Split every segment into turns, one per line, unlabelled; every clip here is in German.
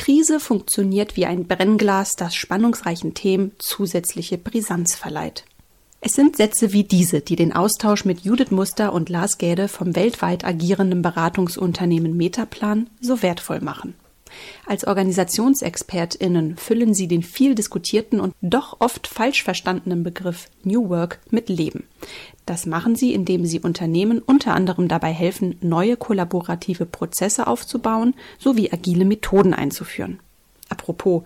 Krise funktioniert wie ein Brennglas, das spannungsreichen Themen zusätzliche Brisanz verleiht. Es sind Sätze wie diese, die den Austausch mit Judith Muster und Lars Gäde vom weltweit agierenden Beratungsunternehmen Metaplan so wertvoll machen. Als Organisationsexpertinnen füllen sie den viel diskutierten und doch oft falsch verstandenen Begriff New Work mit Leben. Das machen sie, indem sie Unternehmen unter anderem dabei helfen, neue kollaborative Prozesse aufzubauen sowie agile Methoden einzuführen. Apropos,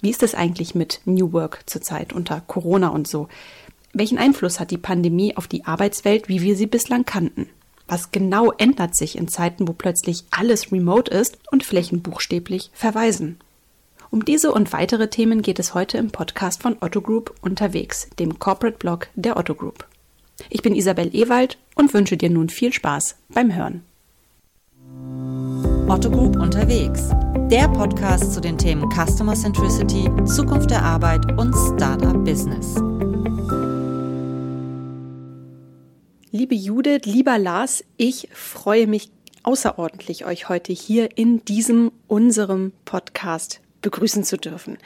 wie ist es eigentlich mit New Work zurzeit unter Corona und so? Welchen Einfluss hat die Pandemie auf die Arbeitswelt, wie wir sie bislang kannten? Was genau ändert sich in Zeiten, wo plötzlich alles remote ist und Flächen buchstäblich verweisen? Um diese und weitere Themen geht es heute im Podcast von Otto Group unterwegs, dem Corporate Blog der Otto Group. Ich bin Isabel Ewald und wünsche dir nun viel Spaß beim Hören.
Otto Group unterwegs, der Podcast zu den Themen Customer Centricity, Zukunft der Arbeit und Startup Business.
Liebe Judith, lieber Lars, ich freue mich außerordentlich, euch heute hier in diesem unserem Podcast begrüßen zu dürfen.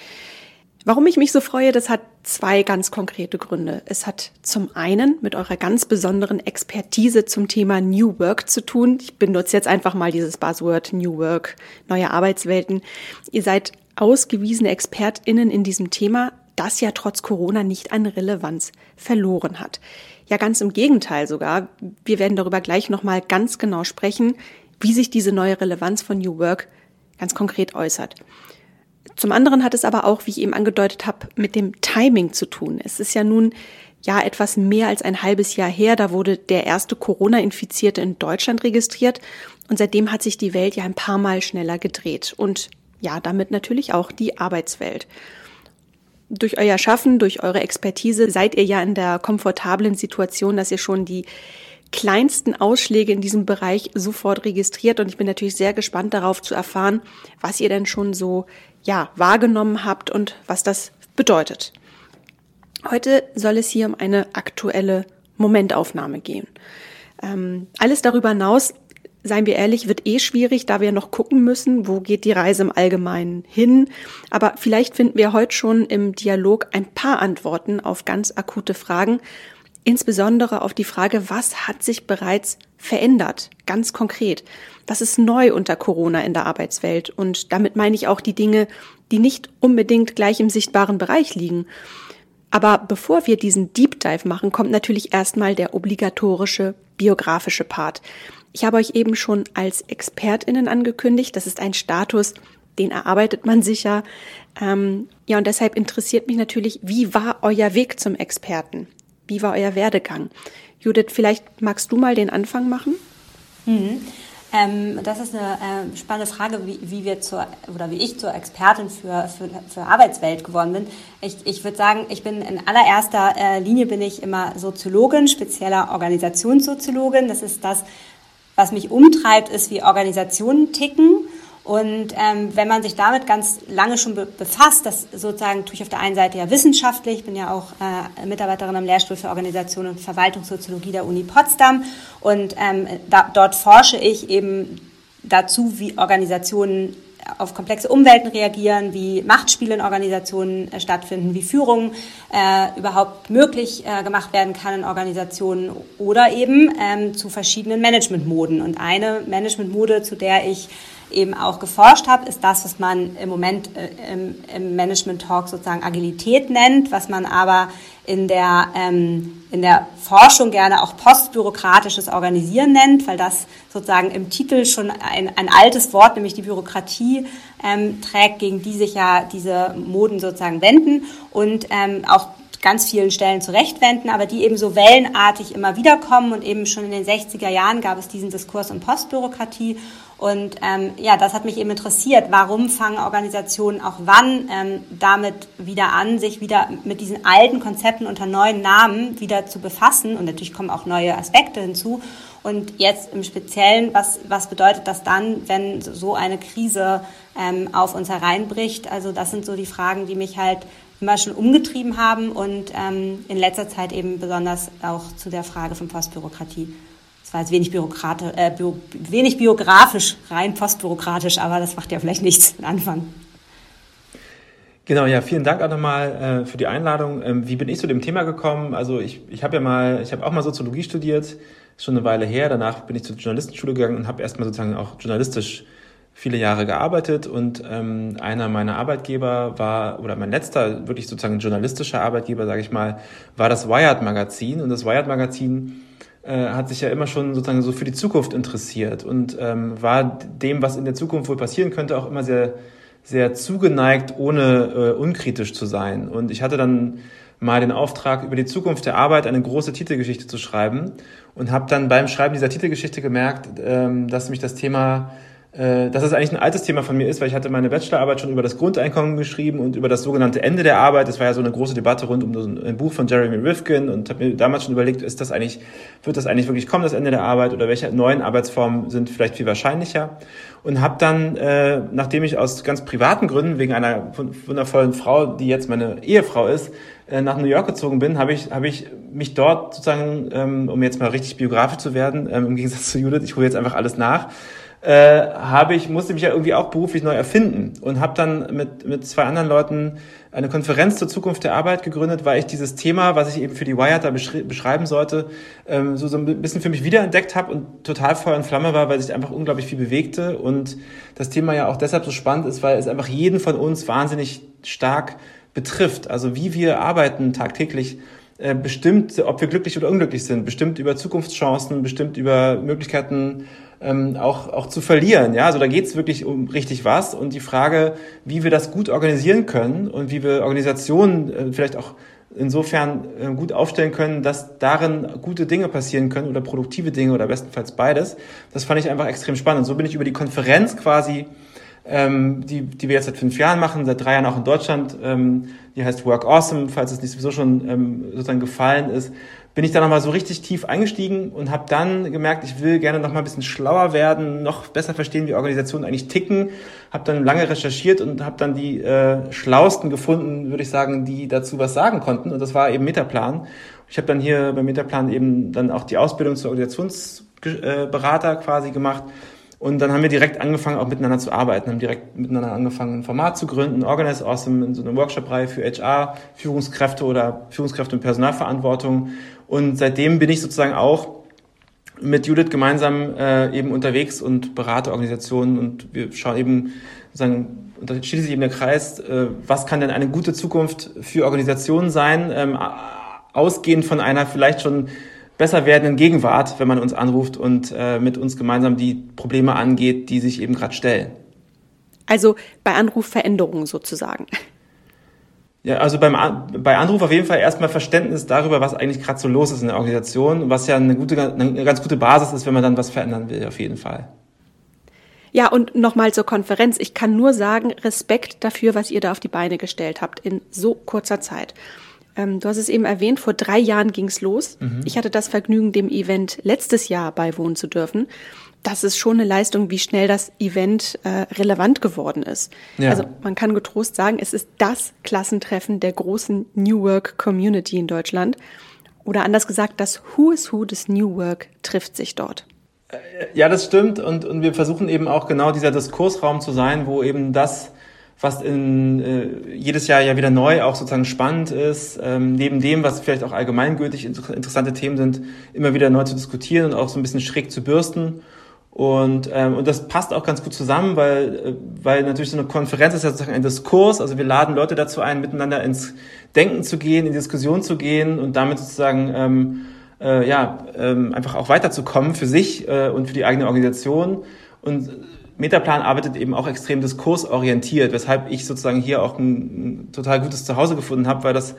Warum ich mich so freue, das hat zwei ganz konkrete Gründe. Es hat zum einen mit eurer ganz besonderen Expertise zum Thema New Work zu tun. Ich benutze jetzt einfach mal dieses Buzzword New Work, neue Arbeitswelten. Ihr seid ausgewiesene Expertinnen in diesem Thema, das ja trotz Corona nicht an Relevanz verloren hat. Ja, ganz im Gegenteil sogar. Wir werden darüber gleich nochmal ganz genau sprechen, wie sich diese neue Relevanz von New Work ganz konkret äußert. Zum anderen hat es aber auch, wie ich eben angedeutet habe, mit dem Timing zu tun. Es ist ja nun ja etwas mehr als ein halbes Jahr her, da wurde der erste Corona-Infizierte in Deutschland registriert und seitdem hat sich die Welt ja ein paar Mal schneller gedreht und ja, damit natürlich auch die Arbeitswelt durch euer Schaffen, durch eure Expertise seid ihr ja in der komfortablen Situation, dass ihr schon die kleinsten Ausschläge in diesem Bereich sofort registriert. Und ich bin natürlich sehr gespannt darauf zu erfahren, was ihr denn schon so, ja, wahrgenommen habt und was das bedeutet. Heute soll es hier um eine aktuelle Momentaufnahme gehen. Ähm, alles darüber hinaus seien wir ehrlich, wird eh schwierig, da wir noch gucken müssen, wo geht die Reise im Allgemeinen hin. Aber vielleicht finden wir heute schon im Dialog ein paar Antworten auf ganz akute Fragen, insbesondere auf die Frage, was hat sich bereits verändert, ganz konkret. Was ist neu unter Corona in der Arbeitswelt? Und damit meine ich auch die Dinge, die nicht unbedingt gleich im sichtbaren Bereich liegen. Aber bevor wir diesen Deep Dive machen, kommt natürlich erstmal der obligatorische biografische Part. Ich habe euch eben schon als Expertinnen angekündigt. Das ist ein Status, den erarbeitet man sicher. Ähm, ja, und deshalb interessiert mich natürlich, wie war euer Weg zum Experten? Wie war euer Werdegang? Judith, vielleicht magst du mal den Anfang machen?
Mhm. Ähm, das ist eine äh, spannende Frage, wie, wie, wir zur oder wie ich zur Expertin für, für, für Arbeitswelt geworden bin. Ich, ich würde sagen, ich bin in allererster äh, Linie bin ich immer Soziologin, spezieller Organisationssoziologin. Das ist das, was mich umtreibt, ist, wie Organisationen ticken. Und ähm, wenn man sich damit ganz lange schon be befasst, das sozusagen tue ich auf der einen Seite ja wissenschaftlich, ich bin ja auch äh, Mitarbeiterin am Lehrstuhl für Organisation und Verwaltungssoziologie der Uni Potsdam und ähm, da, dort forsche ich eben dazu, wie Organisationen auf komplexe Umwelten reagieren, wie Machtspiele in Organisationen äh, stattfinden, wie Führung äh, überhaupt möglich äh, gemacht werden kann in Organisationen oder eben ähm, zu verschiedenen Managementmoden. Und eine Managementmode, zu der ich eben auch geforscht habe, ist das, was man im Moment äh, im, im Management Talk sozusagen Agilität nennt, was man aber in der, ähm, in der Forschung gerne auch postbürokratisches Organisieren nennt, weil das sozusagen im Titel schon ein, ein altes Wort, nämlich die Bürokratie, ähm, trägt, gegen die sich ja diese Moden sozusagen wenden und ähm, auch ganz vielen Stellen zurechtwenden, aber die eben so wellenartig immer wieder kommen und eben schon in den 60er Jahren gab es diesen Diskurs um Postbürokratie und ähm, ja, das hat mich eben interessiert. Warum fangen Organisationen auch wann ähm, damit wieder an, sich wieder mit diesen alten Konzepten unter neuen Namen wieder zu befassen? Und natürlich kommen auch neue Aspekte hinzu. Und jetzt im Speziellen, was, was bedeutet das dann, wenn so eine Krise ähm, auf uns hereinbricht? Also das sind so die Fragen, die mich halt immer schon umgetrieben haben und ähm, in letzter Zeit eben besonders auch zu der Frage von Postbürokratie. Das war jetzt wenig, Bürokrate, äh, bio, wenig biografisch, rein postbürokratisch, aber das macht ja vielleicht nichts, den Anfang.
Genau, ja, vielen Dank auch nochmal äh, für die Einladung. Ähm, wie bin ich zu dem Thema gekommen? Also ich, ich habe ja mal, ich habe auch mal Soziologie studiert, schon eine Weile her. Danach bin ich zur Journalistenschule gegangen und habe erstmal sozusagen auch journalistisch viele Jahre gearbeitet und ähm, einer meiner Arbeitgeber war, oder mein letzter wirklich sozusagen journalistischer Arbeitgeber, sage ich mal, war das Wired Magazin. Und das Wired Magazin äh, hat sich ja immer schon sozusagen so für die Zukunft interessiert und ähm, war dem, was in der Zukunft wohl passieren könnte, auch immer sehr sehr zugeneigt, ohne äh, unkritisch zu sein. Und ich hatte dann mal den Auftrag, über die Zukunft der Arbeit eine große Titelgeschichte zu schreiben und habe dann beim Schreiben dieser Titelgeschichte gemerkt, ähm, dass mich das Thema dass es eigentlich ein altes Thema von mir ist, weil ich hatte meine Bachelorarbeit schon über das Grundeinkommen geschrieben und über das sogenannte Ende der Arbeit. Das war ja so eine große Debatte rund um ein Buch von Jeremy Rifkin und habe mir damals schon überlegt, ist das eigentlich, wird das eigentlich wirklich kommen, das Ende der Arbeit oder welche neuen Arbeitsformen sind vielleicht viel wahrscheinlicher? Und habe dann, äh, nachdem ich aus ganz privaten Gründen wegen einer wundervollen Frau, die jetzt meine Ehefrau ist, äh, nach New York gezogen bin, habe ich, hab ich mich dort sozusagen, ähm, um jetzt mal richtig biografisch zu werden, ähm, im Gegensatz zu Judith, ich hole jetzt einfach alles nach, äh, habe ich musste mich ja irgendwie auch beruflich neu erfinden und habe dann mit mit zwei anderen Leuten eine Konferenz zur Zukunft der Arbeit gegründet, weil ich dieses Thema, was ich eben für die Wired da beschreiben sollte, ähm, so so ein bisschen für mich wiederentdeckt habe und total Feuer und Flamme war, weil sich einfach unglaublich viel bewegte und das Thema ja auch deshalb so spannend ist, weil es einfach jeden von uns wahnsinnig stark betrifft. Also wie wir arbeiten tagtäglich äh, bestimmt, ob wir glücklich oder unglücklich sind, bestimmt über Zukunftschancen, bestimmt über Möglichkeiten ähm, auch, auch zu verlieren. Ja, also da geht es wirklich um richtig was und die Frage, wie wir das gut organisieren können und wie wir Organisationen äh, vielleicht auch insofern äh, gut aufstellen können, dass darin gute Dinge passieren können oder produktive Dinge oder bestenfalls beides. Das fand ich einfach extrem spannend. So bin ich über die Konferenz quasi ähm, die, die wir jetzt seit fünf Jahren machen, seit drei Jahren auch in Deutschland. Ähm, die heißt Work Awesome, falls es nicht sowieso schon ähm, sozusagen gefallen ist bin ich da nochmal so richtig tief eingestiegen und habe dann gemerkt, ich will gerne nochmal ein bisschen schlauer werden, noch besser verstehen, wie Organisationen eigentlich ticken. Habe dann lange recherchiert und habe dann die äh, schlausten gefunden, würde ich sagen, die dazu was sagen konnten. Und das war eben Metaplan. Ich habe dann hier bei Metaplan eben dann auch die Ausbildung zur Organisationsberater quasi gemacht und dann haben wir direkt angefangen, auch miteinander zu arbeiten, haben direkt miteinander angefangen, ein Format zu gründen, Organize Awesome in so einer Workshop-Reihe für HR, Führungskräfte oder Führungskräfte und Personalverantwortung. Und seitdem bin ich sozusagen auch mit Judith gemeinsam äh, eben unterwegs und berate Organisationen und wir schauen eben da schließt sich eben der Kreis, äh, was kann denn eine gute Zukunft für Organisationen sein, ähm, ausgehend von einer vielleicht schon besser werdenden Gegenwart, wenn man uns anruft und äh, mit uns gemeinsam die Probleme angeht, die sich eben gerade stellen.
Also bei Anrufveränderungen sozusagen.
Ja, also beim, bei Anruf auf jeden Fall erstmal Verständnis darüber, was eigentlich gerade so los ist in der Organisation, was ja eine, gute, eine ganz gute Basis ist, wenn man dann was verändern will, auf jeden Fall.
Ja, und nochmal zur Konferenz. Ich kann nur sagen, Respekt dafür, was ihr da auf die Beine gestellt habt in so kurzer Zeit. Ähm, du hast es eben erwähnt, vor drei Jahren ging's los. Mhm. Ich hatte das Vergnügen, dem Event letztes Jahr beiwohnen zu dürfen. Das ist schon eine Leistung, wie schnell das Event äh, relevant geworden ist. Ja. Also man kann getrost sagen, es ist das Klassentreffen der großen New Work Community in Deutschland. Oder anders gesagt, das Who is Who des New Work trifft sich dort.
Äh, ja, das stimmt. Und, und wir versuchen eben auch genau dieser Diskursraum zu sein, wo eben das was in, äh, jedes Jahr ja wieder neu auch sozusagen spannend ist, ähm, neben dem, was vielleicht auch allgemeingültig interessante Themen sind, immer wieder neu zu diskutieren und auch so ein bisschen schräg zu bürsten. Und, ähm, und das passt auch ganz gut zusammen, weil, äh, weil natürlich so eine Konferenz ist ja sozusagen ein Diskurs. Also wir laden Leute dazu ein, miteinander ins Denken zu gehen, in Diskussion zu gehen und damit sozusagen ähm, äh, ja, ähm, einfach auch weiterzukommen für sich äh, und für die eigene Organisation. Und Metaplan arbeitet eben auch extrem diskursorientiert, weshalb ich sozusagen hier auch ein, ein total gutes Zuhause gefunden habe, weil das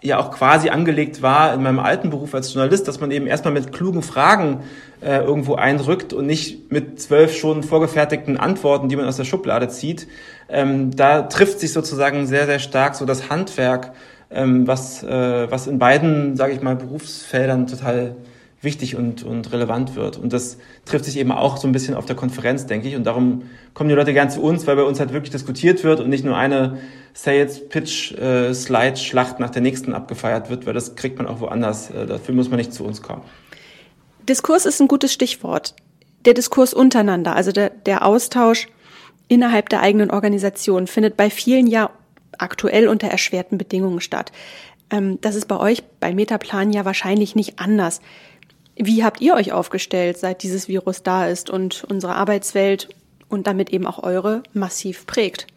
ja auch quasi angelegt war in meinem alten Beruf als Journalist, dass man eben erstmal mit klugen Fragen äh, irgendwo einrückt und nicht mit zwölf schon vorgefertigten Antworten, die man aus der Schublade zieht. Ähm, da trifft sich sozusagen sehr, sehr stark so das Handwerk, ähm, was, äh, was in beiden, sage ich mal, Berufsfeldern total wichtig und, und relevant wird. Und das trifft sich eben auch so ein bisschen auf der Konferenz, denke ich. Und darum kommen die Leute gern zu uns, weil bei uns halt wirklich diskutiert wird und nicht nur eine Sales Pitch äh, nach der nächsten abgefeiert wird, weil das kriegt man auch woanders. Äh, dafür muss man nicht zu uns kommen.
Diskurs ist ein gutes Stichwort. Der Diskurs untereinander, also der, der Austausch innerhalb der eigenen Organisation findet bei vielen ja aktuell unter erschwerten Bedingungen statt. Ähm, das ist bei euch bei Metaplan ja wahrscheinlich nicht anders. Wie habt ihr euch aufgestellt, seit dieses Virus da ist und unsere Arbeitswelt und damit eben auch eure massiv prägt?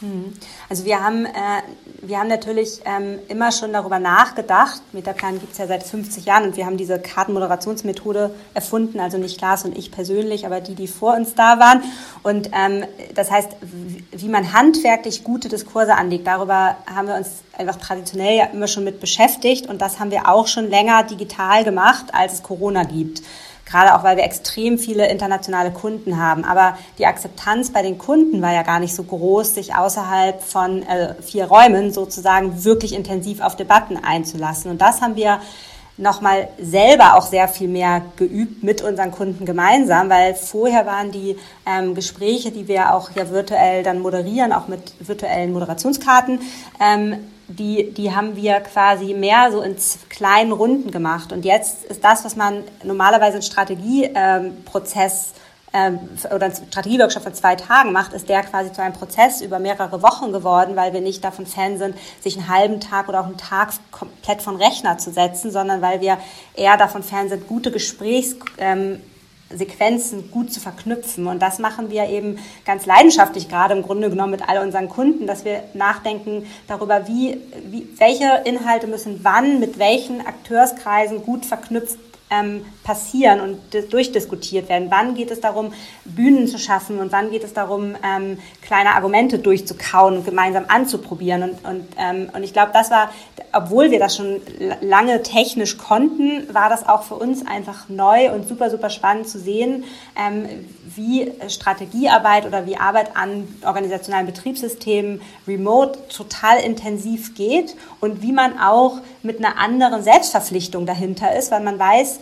Hm. Also wir haben, äh, wir haben natürlich ähm, immer schon darüber nachgedacht. Metaplan gibt es ja seit 50 Jahren und wir haben diese Kartenmoderationsmethode erfunden, also nicht Lars und ich persönlich, aber die, die vor uns da waren. Und ähm, das heißt, wie man handwerklich gute Diskurse anlegt, darüber haben wir uns einfach traditionell ja immer schon mit beschäftigt und das haben wir auch schon länger digital gemacht, als es Corona gibt gerade auch weil wir extrem viele internationale Kunden haben. Aber die Akzeptanz bei den Kunden war ja gar nicht so groß, sich außerhalb von äh, vier Räumen sozusagen wirklich intensiv auf Debatten einzulassen. Und das haben wir nochmal selber auch sehr viel mehr geübt mit unseren Kunden gemeinsam, weil vorher waren die ähm, Gespräche, die wir auch ja virtuell dann moderieren, auch mit virtuellen Moderationskarten, ähm, die, die haben wir quasi mehr so in kleinen Runden gemacht. Und jetzt ist das, was man normalerweise in Strategieprozess ähm, oder ein Strategieworkshop von zwei Tagen macht, ist der quasi zu einem Prozess über mehrere Wochen geworden, weil wir nicht davon Fan sind, sich einen halben Tag oder auch einen Tag komplett von Rechner zu setzen, sondern weil wir eher davon Fan sind, gute Gesprächs ähm, Sequenzen gut zu verknüpfen. Und das machen wir eben ganz leidenschaftlich gerade im Grunde genommen mit all unseren Kunden, dass wir nachdenken darüber, wie, wie welche Inhalte müssen wann mit welchen Akteurskreisen gut verknüpft ähm, passieren und durchdiskutiert werden. Wann geht es darum, Bühnen zu schaffen und wann geht es darum, ähm, kleine Argumente durchzukauen und gemeinsam anzuprobieren. Und, und, ähm, und ich glaube, das war, obwohl wir das schon lange technisch konnten, war das auch für uns einfach neu und super, super spannend zu sehen, ähm, wie Strategiearbeit oder wie Arbeit an organisationalen Betriebssystemen remote total intensiv geht und wie man auch mit einer anderen Selbstverpflichtung dahinter ist, weil man weiß,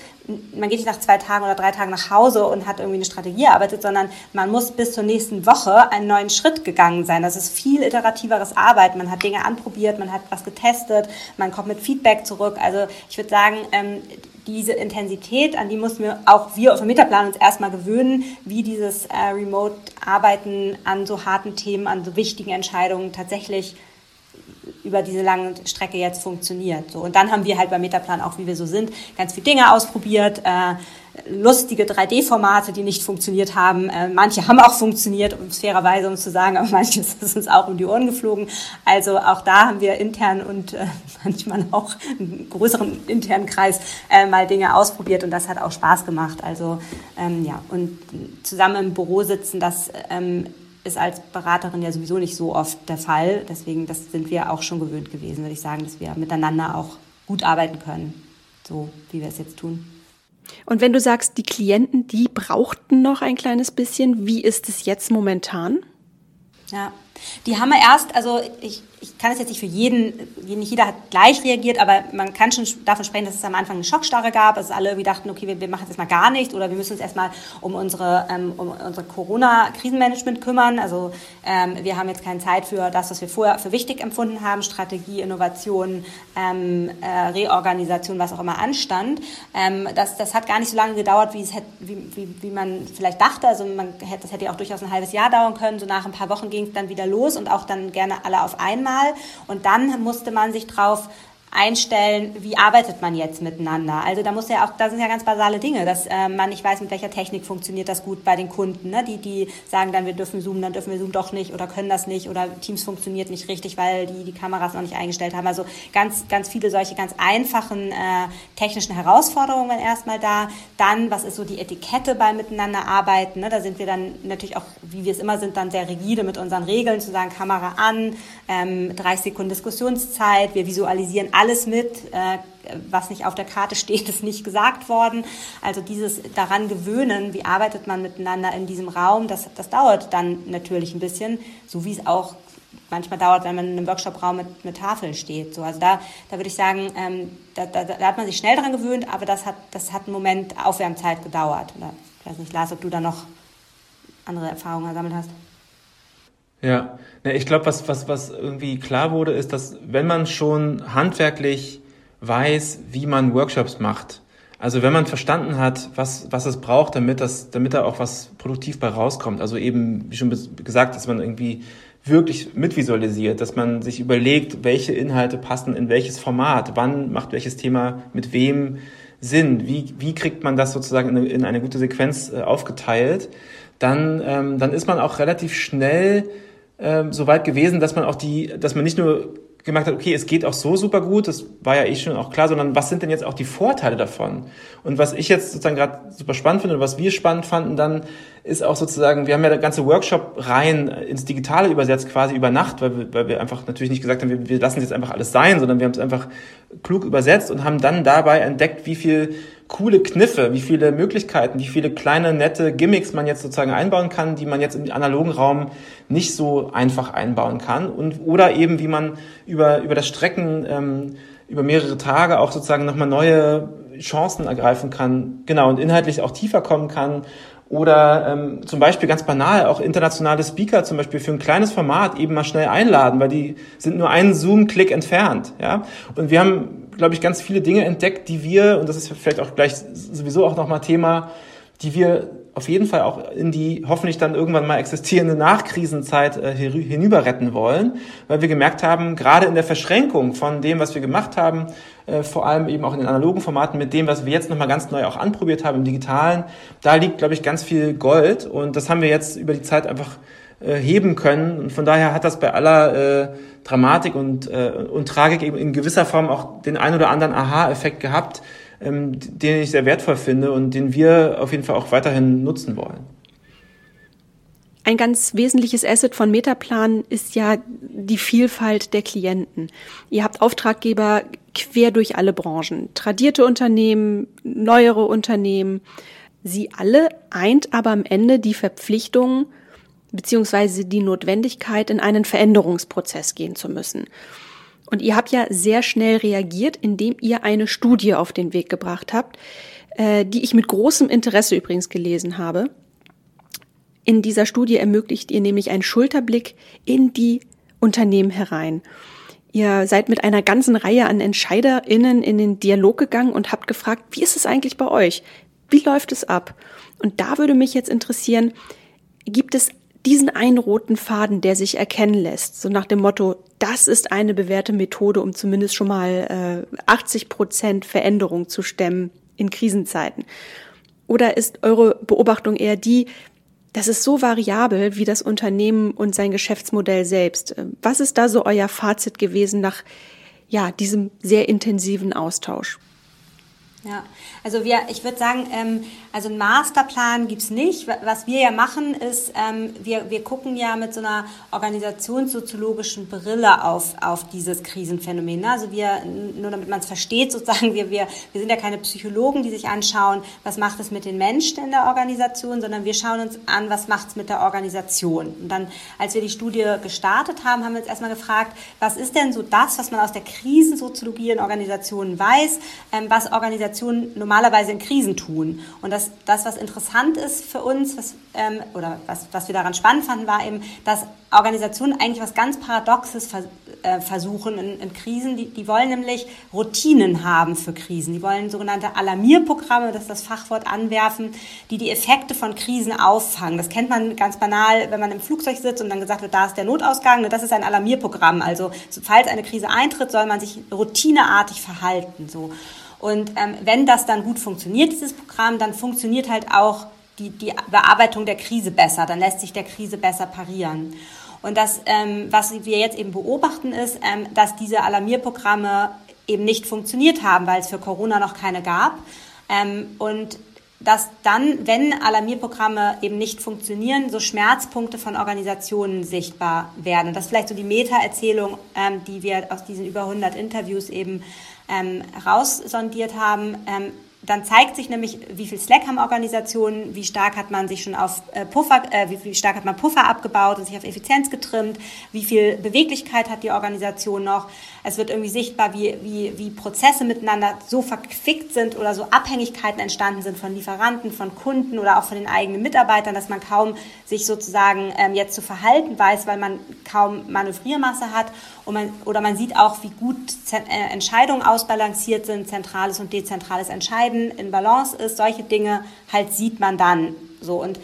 man geht nicht nach zwei Tagen oder drei Tagen nach Hause und hat irgendwie eine Strategie erarbeitet, sondern man muss bis zur nächsten Woche einen neuen Schritt gegangen sein. Das ist viel iterativeres Arbeiten. Man hat Dinge anprobiert, man hat was getestet, man kommt mit Feedback zurück. Also ich würde sagen, ähm, diese Intensität, an die mussten wir auch wir auf dem Metaplan uns erstmal gewöhnen, wie dieses äh, Remote-Arbeiten an so harten Themen, an so wichtigen Entscheidungen tatsächlich über diese lange Strecke jetzt funktioniert. So. Und dann haben wir halt beim Metaplan auch, wie wir so sind, ganz viele Dinge ausprobiert, äh, lustige 3D-Formate, die nicht funktioniert haben. Äh, manche haben auch funktioniert, um es fairerweise um zu sagen, aber manches ist uns auch um die Ohren geflogen. Also auch da haben wir intern und äh, manchmal auch einen größeren internen Kreis äh, mal Dinge ausprobiert und das hat auch Spaß gemacht. Also ähm, ja, und zusammen im Büro sitzen, das ähm, ist als Beraterin ja sowieso nicht so oft der Fall. Deswegen, das sind wir auch schon gewöhnt gewesen, würde ich sagen, dass wir miteinander auch gut arbeiten können, so wie wir es jetzt tun.
Und wenn du sagst, die Klienten, die brauchten noch ein kleines bisschen, wie ist es jetzt momentan?
Ja, die haben wir erst, also ich, ich kann es jetzt nicht für jeden, nicht jeder hat gleich reagiert, aber man kann schon davon sprechen, dass es am Anfang eine Schockstarre gab, dass alle irgendwie dachten, okay, wir, wir machen jetzt mal gar nichts oder wir müssen uns erstmal um unsere, ähm, um unsere Corona-Krisenmanagement kümmern. Also ähm, wir haben jetzt keine Zeit für das, was wir vorher für wichtig empfunden haben, Strategie, Innovation, ähm, äh, Reorganisation, was auch immer anstand. Ähm, das, das hat gar nicht so lange gedauert, wie, es hätte, wie, wie, wie man vielleicht dachte. Also man hätte, das hätte ja auch durchaus ein halbes Jahr dauern können. So nach ein paar Wochen ging es dann wieder los und auch dann gerne alle auf einmal. Und dann musste man sich drauf einstellen, wie arbeitet man jetzt miteinander. Also da muss ja auch, da sind ja ganz basale Dinge, dass äh, man nicht weiß, mit welcher Technik funktioniert das gut bei den Kunden. Ne? Die, die sagen dann, wir dürfen Zoom, dann dürfen wir Zoom doch nicht oder können das nicht oder Teams funktioniert nicht richtig, weil die die Kameras noch nicht eingestellt haben. Also ganz, ganz viele solche ganz einfachen äh, technischen Herausforderungen erstmal da. Dann, was ist so die Etikette beim Miteinander arbeiten? Ne? Da sind wir dann natürlich auch, wie wir es immer sind, dann sehr rigide mit unseren Regeln, zu sagen, Kamera an, ähm, 30 Sekunden Diskussionszeit, wir visualisieren alles mit, äh, was nicht auf der Karte steht, ist nicht gesagt worden. Also dieses daran gewöhnen, wie arbeitet man miteinander in diesem Raum, das, das dauert dann natürlich ein bisschen, so wie es auch manchmal dauert, wenn man in einem Workshopraum mit, mit Tafeln steht. So, also da, da würde ich sagen, ähm, da, da, da hat man sich schnell daran gewöhnt, aber das hat, das hat einen Moment Aufwärmzeit gedauert. Oder, ich weiß nicht, Lars, ob du da noch andere Erfahrungen gesammelt hast.
Ja, ich glaube, was, was, was irgendwie klar wurde, ist, dass wenn man schon handwerklich weiß, wie man Workshops macht, Also wenn man verstanden hat, was, was es braucht, damit, das, damit da auch was produktiv bei rauskommt, also eben, wie schon gesagt, dass man irgendwie wirklich mitvisualisiert, dass man sich überlegt, welche Inhalte passen in welches Format, wann macht welches Thema mit wem Sinn, wie, wie kriegt man das sozusagen in eine, in eine gute Sequenz äh, aufgeteilt, dann, ähm, dann ist man auch relativ schnell ähm, so weit gewesen, dass man auch die, dass man nicht nur gemerkt hat, okay, es geht auch so super gut, das war ja eh schon auch klar, sondern was sind denn jetzt auch die Vorteile davon? Und was ich jetzt sozusagen gerade super spannend finde und was wir spannend fanden dann, ist auch sozusagen, wir haben ja der ganze Workshop rein ins Digitale übersetzt, quasi über Nacht, weil wir, weil wir einfach natürlich nicht gesagt haben, wir, wir lassen jetzt einfach alles sein, sondern wir haben es einfach klug übersetzt und haben dann dabei entdeckt, wie viel coole Kniffe, wie viele Möglichkeiten, wie viele kleine nette Gimmicks man jetzt sozusagen einbauen kann, die man jetzt im analogen Raum nicht so einfach einbauen kann. Und oder eben wie man über über das Strecken ähm, über mehrere Tage auch sozusagen nochmal neue Chancen ergreifen kann, genau und inhaltlich auch tiefer kommen kann. Oder ähm, zum Beispiel ganz banal auch internationale Speaker zum Beispiel für ein kleines Format eben mal schnell einladen, weil die sind nur einen Zoom-Klick entfernt, ja. Und wir haben glaube ich, ganz viele Dinge entdeckt, die wir, und das ist vielleicht auch gleich sowieso auch nochmal Thema, die wir auf jeden Fall auch in die hoffentlich dann irgendwann mal existierende Nachkrisenzeit äh, hinüber retten wollen, weil wir gemerkt haben, gerade in der Verschränkung von dem, was wir gemacht haben, äh, vor allem eben auch in den analogen Formaten mit dem, was wir jetzt nochmal ganz neu auch anprobiert haben im digitalen, da liegt, glaube ich, ganz viel Gold. Und das haben wir jetzt über die Zeit einfach äh, heben können und von daher hat das bei aller äh, Dramatik und, äh, und Tragik eben in gewisser Form auch den ein oder anderen Aha-Effekt gehabt, ähm, den ich sehr wertvoll finde und den wir auf jeden Fall auch weiterhin nutzen wollen.
Ein ganz wesentliches Asset von Metaplan ist ja die Vielfalt der Klienten. Ihr habt Auftraggeber quer durch alle Branchen, tradierte Unternehmen, neuere Unternehmen. Sie alle eint aber am Ende die Verpflichtung, beziehungsweise die Notwendigkeit, in einen Veränderungsprozess gehen zu müssen. Und ihr habt ja sehr schnell reagiert, indem ihr eine Studie auf den Weg gebracht habt, äh, die ich mit großem Interesse übrigens gelesen habe. In dieser Studie ermöglicht ihr nämlich einen Schulterblick in die Unternehmen herein. Ihr seid mit einer ganzen Reihe an EntscheiderInnen in den Dialog gegangen und habt gefragt, wie ist es eigentlich bei euch? Wie läuft es ab? Und da würde mich jetzt interessieren, gibt es diesen einen roten Faden, der sich erkennen lässt, so nach dem Motto, das ist eine bewährte Methode, um zumindest schon mal äh, 80 Prozent Veränderung zu stemmen in Krisenzeiten? Oder ist eure Beobachtung eher die, das ist so variabel wie das Unternehmen und sein Geschäftsmodell selbst? Was ist da so euer Fazit gewesen nach ja, diesem sehr intensiven Austausch?
Ja, also wir, ich würde sagen, ähm, also einen Masterplan gibt's nicht. Was wir ja machen, ist, ähm, wir, wir gucken ja mit so einer organisationssoziologischen Brille auf, auf dieses Krisenphänomen. Ne? Also wir, nur damit man es versteht, sozusagen, wir, wir, wir sind ja keine Psychologen, die sich anschauen, was macht es mit den Menschen in der Organisation, sondern wir schauen uns an, was macht es mit der Organisation. Und dann, als wir die Studie gestartet haben, haben wir uns erstmal gefragt, was ist denn so das, was man aus der Krisensoziologie in Organisationen weiß, ähm, was Organisationen normalerweise in Krisen tun. Und das, das was interessant ist für uns, was, ähm, oder was, was wir daran spannend fanden, war eben, dass Organisationen eigentlich was ganz Paradoxes vers äh, versuchen in, in Krisen. Die, die wollen nämlich Routinen haben für Krisen. Die wollen sogenannte Alarmierprogramme, das ist das Fachwort, anwerfen, die die Effekte von Krisen auffangen. Das kennt man ganz banal, wenn man im Flugzeug sitzt und dann gesagt wird, da ist der Notausgang. Das ist ein Alarmierprogramm. Also falls eine Krise eintritt, soll man sich routineartig verhalten. So. Und ähm, wenn das dann gut funktioniert, dieses Programm, dann funktioniert halt auch die, die Bearbeitung der Krise besser. Dann lässt sich der Krise besser parieren. Und das, ähm, was wir jetzt eben beobachten, ist, ähm, dass diese Alarmierprogramme eben nicht funktioniert haben, weil es für Corona noch keine gab. Ähm, und dass dann, wenn Alarmierprogramme eben nicht funktionieren, so Schmerzpunkte von Organisationen sichtbar werden. Und das ist vielleicht so die Meta-Erzählung, ähm, die wir aus diesen über 100 Interviews eben ähm, raussondiert haben. Ähm, dann zeigt sich nämlich, wie viel Slack haben Organisationen, wie stark hat man sich schon auf äh, Puffer, äh, wie, stark hat man Puffer abgebaut und sich auf Effizienz getrimmt, wie viel Beweglichkeit hat die Organisation noch. Es wird irgendwie sichtbar, wie, wie, wie Prozesse miteinander so verquickt sind oder so Abhängigkeiten entstanden sind von Lieferanten, von Kunden oder auch von den eigenen Mitarbeitern, dass man kaum sich sozusagen ähm, jetzt zu verhalten weiß, weil man kaum Manövriermasse hat. Und man, oder man sieht auch, wie gut äh, Entscheidungen ausbalanciert sind, zentrales und dezentrales Entscheiden Arbeiten in Balance ist, solche Dinge halt sieht man dann so und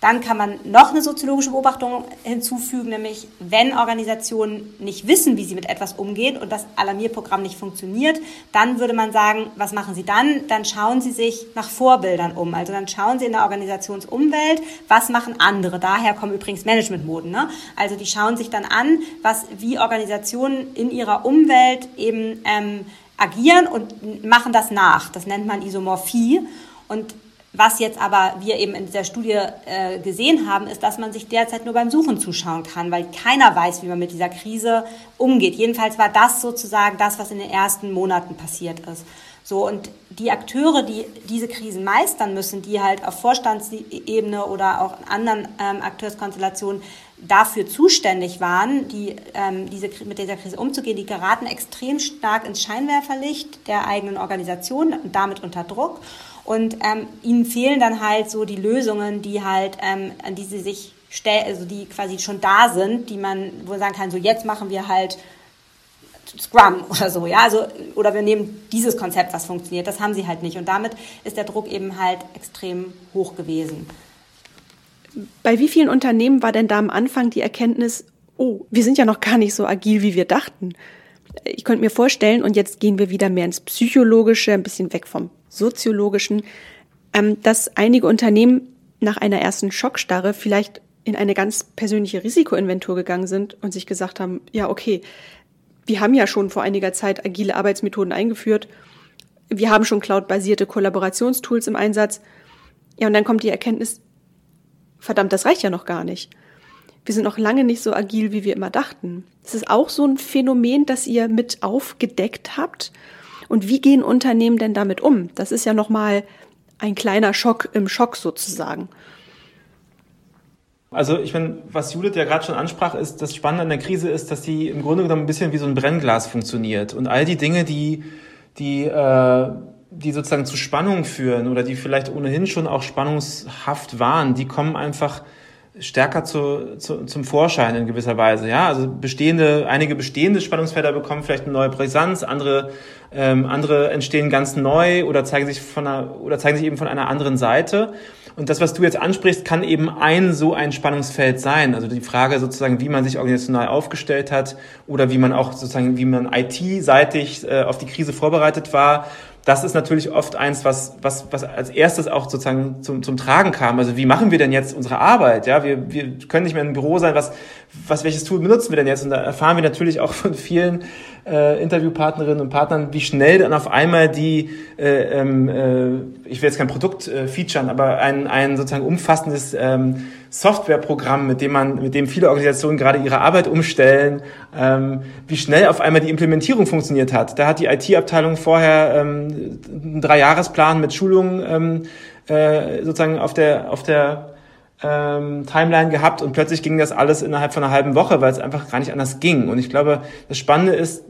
dann kann man noch eine soziologische Beobachtung hinzufügen, nämlich wenn Organisationen nicht wissen, wie sie mit etwas umgehen und das Alarmierprogramm nicht funktioniert, dann würde man sagen, was machen sie dann? Dann schauen sie sich nach Vorbildern um. Also dann schauen sie in der Organisationsumwelt, was machen andere. Daher kommen übrigens Managementmoden. Ne? Also die schauen sich dann an, was wie Organisationen in ihrer Umwelt eben ähm, agieren und machen das nach. Das nennt man Isomorphie. Und was jetzt aber wir eben in dieser Studie äh, gesehen haben, ist, dass man sich derzeit nur beim Suchen zuschauen kann, weil keiner weiß, wie man mit dieser Krise umgeht. Jedenfalls war das sozusagen das, was in den ersten Monaten passiert ist. So, und die Akteure, die diese Krisen meistern müssen, die halt auf Vorstandsebene oder auch in anderen ähm, Akteurskonstellationen dafür zuständig waren, die, ähm, diese, mit dieser Krise umzugehen, die geraten extrem stark ins Scheinwerferlicht der eigenen Organisation und damit unter Druck. Und ähm, ihnen fehlen dann halt so die Lösungen, die halt, ähm, an die sie sich stellen, also die quasi schon da sind, die man, wo man sagen kann, so jetzt machen wir halt Scrum oder so, ja, also, oder wir nehmen dieses Konzept, was funktioniert. Das haben sie halt nicht. Und damit ist der Druck eben halt extrem hoch gewesen.
Bei wie vielen Unternehmen war denn da am Anfang die Erkenntnis, oh, wir sind ja noch gar nicht so agil, wie wir dachten? Ich könnte mir vorstellen, und jetzt gehen wir wieder mehr ins Psychologische, ein bisschen weg vom soziologischen, ähm, dass einige Unternehmen nach einer ersten Schockstarre vielleicht in eine ganz persönliche Risikoinventur gegangen sind und sich gesagt haben, ja, okay, wir haben ja schon vor einiger Zeit agile Arbeitsmethoden eingeführt. Wir haben schon cloud-basierte Kollaborationstools im Einsatz. Ja, und dann kommt die Erkenntnis, verdammt, das reicht ja noch gar nicht. Wir sind noch lange nicht so agil, wie wir immer dachten. Das ist auch so ein Phänomen, das ihr mit aufgedeckt habt und wie gehen Unternehmen denn damit um? Das ist ja nochmal ein kleiner Schock im Schock sozusagen.
Also ich meine, was Judith ja gerade schon ansprach, ist, das Spannende an der Krise ist, dass die im Grunde genommen ein bisschen wie so ein Brennglas funktioniert. Und all die Dinge, die, die, äh, die sozusagen zu Spannung führen oder die vielleicht ohnehin schon auch spannungshaft waren, die kommen einfach stärker zu, zu, zum Vorschein in gewisser Weise. Ja, also bestehende, einige bestehende Spannungsfelder bekommen vielleicht eine neue Brisanz, andere, ähm, andere entstehen ganz neu oder zeigen sich von einer, oder zeigen sich eben von einer anderen Seite. Und das, was du jetzt ansprichst, kann eben ein so ein Spannungsfeld sein. Also die Frage sozusagen, wie man sich organisational aufgestellt hat oder wie man auch sozusagen, wie man IT-seitig äh, auf die Krise vorbereitet war das ist natürlich oft eins, was, was, was als erstes auch sozusagen zum, zum Tragen kam. Also wie machen wir denn jetzt unsere Arbeit? Ja, wir, wir können nicht mehr im Büro sein. Was, was, welches Tool benutzen wir denn jetzt? Und da erfahren wir natürlich auch von vielen äh, Interviewpartnerinnen und Partnern, wie schnell dann auf einmal die, äh, ähm, äh, ich will jetzt kein Produkt äh, featuren, aber ein, ein sozusagen umfassendes ähm, Softwareprogramm, mit dem man, mit dem viele Organisationen gerade ihre Arbeit umstellen, ähm, wie schnell auf einmal die Implementierung funktioniert hat. Da hat die IT-Abteilung vorher ähm, einen Dreijahresplan mit Schulungen ähm, äh, sozusagen auf der auf der ähm, Timeline gehabt und plötzlich ging das alles innerhalb von einer halben Woche, weil es einfach gar nicht anders ging. Und ich glaube, das Spannende ist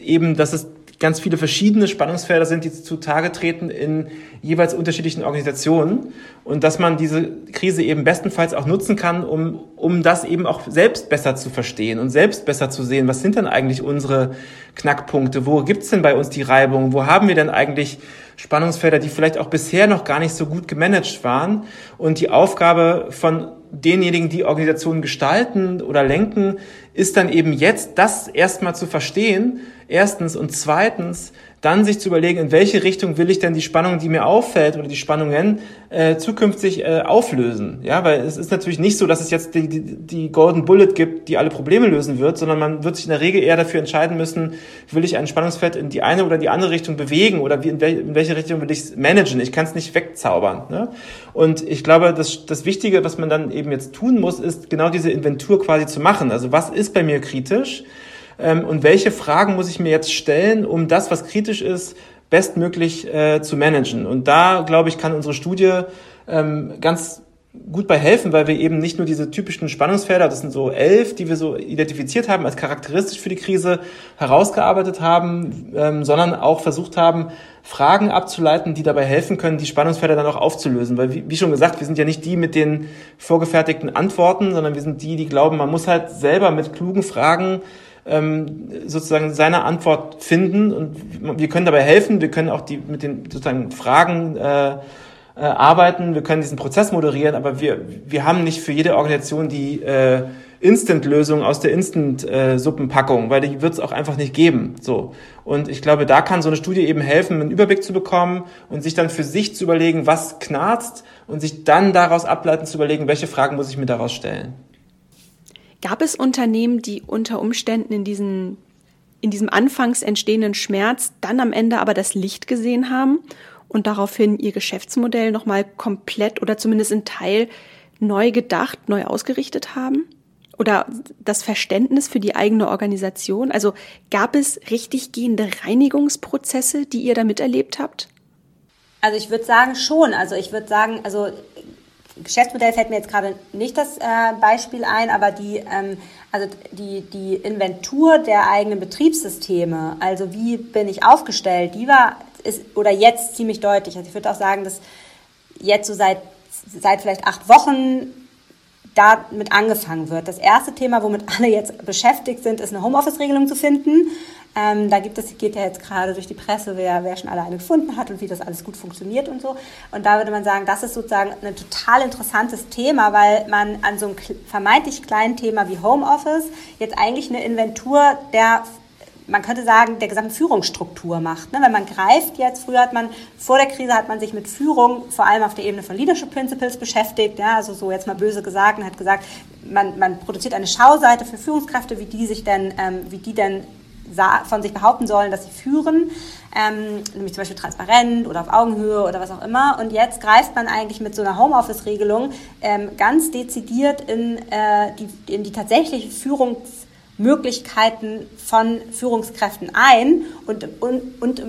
eben, dass es ganz viele verschiedene Spannungsfelder sind, die zutage treten in jeweils unterschiedlichen Organisationen. Und dass man diese Krise eben bestenfalls auch nutzen kann, um, um das eben auch selbst besser zu verstehen und selbst besser zu sehen, was sind denn eigentlich unsere Knackpunkte, wo gibt's denn bei uns die Reibung, wo haben wir denn eigentlich Spannungsfelder, die vielleicht auch bisher noch gar nicht so gut gemanagt waren und die Aufgabe von denjenigen, die Organisationen gestalten oder lenken, ist dann eben jetzt das erstmal zu verstehen, erstens. Und zweitens dann sich zu überlegen, in welche Richtung will ich denn die Spannung, die mir auffällt oder die Spannungen äh, zukünftig äh, auflösen. Ja, weil es ist natürlich nicht so, dass es jetzt die, die, die Golden Bullet gibt, die alle Probleme lösen wird, sondern man wird sich in der Regel eher dafür entscheiden müssen, will ich ein Spannungsfeld in die eine oder die andere Richtung bewegen oder wie, in, wel, in welche Richtung will ich es managen. Ich kann es nicht wegzaubern. Ne? Und ich glaube, das, das Wichtige, was man dann eben jetzt tun muss, ist genau diese Inventur quasi zu machen. Also was ist bei mir kritisch? Ähm, und welche Fragen muss ich mir jetzt stellen, um das, was kritisch ist, bestmöglich äh, zu managen. Und da, glaube ich, kann unsere Studie ähm, ganz gut bei helfen, weil wir eben nicht nur diese typischen Spannungsfelder, das sind so elf, die wir so identifiziert haben, als charakteristisch für die Krise herausgearbeitet haben, ähm, sondern auch versucht haben, Fragen abzuleiten, die dabei helfen können, die Spannungsfelder dann auch aufzulösen. Weil, wie, wie schon gesagt, wir sind ja nicht die mit den vorgefertigten Antworten, sondern wir sind die, die glauben, man muss halt selber mit klugen Fragen ähm, sozusagen seine Antwort finden und wir können dabei helfen, wir können auch die mit den sozusagen Fragen äh, äh, arbeiten, wir können diesen Prozess moderieren, aber wir, wir haben nicht für jede Organisation die äh, Instant-Lösung aus der Instant-Suppenpackung, äh, weil die wird es auch einfach nicht geben. So. Und ich glaube, da kann so eine Studie eben helfen, einen Überblick zu bekommen und sich dann für sich zu überlegen, was knarzt und sich dann daraus ableiten zu überlegen, welche Fragen muss ich mir daraus stellen.
Gab es Unternehmen, die unter Umständen in diesen in diesem anfangs entstehenden Schmerz dann am Ende aber das Licht gesehen haben und daraufhin ihr Geschäftsmodell nochmal komplett oder zumindest in Teil neu gedacht, neu ausgerichtet haben? Oder das Verständnis für die eigene Organisation? Also gab es richtig gehende Reinigungsprozesse, die ihr da miterlebt habt?
Also ich würde sagen schon. Also ich würde sagen, also Geschäftsmodell fällt mir jetzt gerade nicht das äh, Beispiel ein, aber die, ähm, also die, die Inventur der eigenen Betriebssysteme, also wie bin ich aufgestellt, die war ist, oder jetzt ziemlich deutlich. Also ich würde auch sagen, dass jetzt so seit, seit vielleicht acht Wochen damit angefangen wird. Das erste Thema, womit alle jetzt beschäftigt sind, ist eine Homeoffice-Regelung zu finden. Ähm, da gibt es, geht ja jetzt gerade durch die Presse, wer, wer schon alle eine gefunden hat und wie das alles gut funktioniert und so. Und da würde man sagen, das ist sozusagen ein total interessantes Thema, weil man an so einem vermeintlich kleinen Thema wie Homeoffice jetzt eigentlich eine Inventur der man könnte sagen, der gesamten Führungsstruktur macht. Ne? Wenn man greift jetzt, früher hat man, vor der Krise hat man sich mit Führung vor allem auf der Ebene von Leadership Principles beschäftigt, ja? also so jetzt mal böse gesagt und hat gesagt, man, man produziert eine Schauseite für Führungskräfte, wie die sich denn, ähm, wie die denn von sich behaupten sollen, dass sie führen, ähm, nämlich zum Beispiel transparent oder auf Augenhöhe oder was auch immer. Und jetzt greift man eigentlich mit so einer Homeoffice-Regelung ähm, ganz dezidiert in, äh, die, in die tatsächliche Führungs Möglichkeiten von Führungskräften ein und, und, und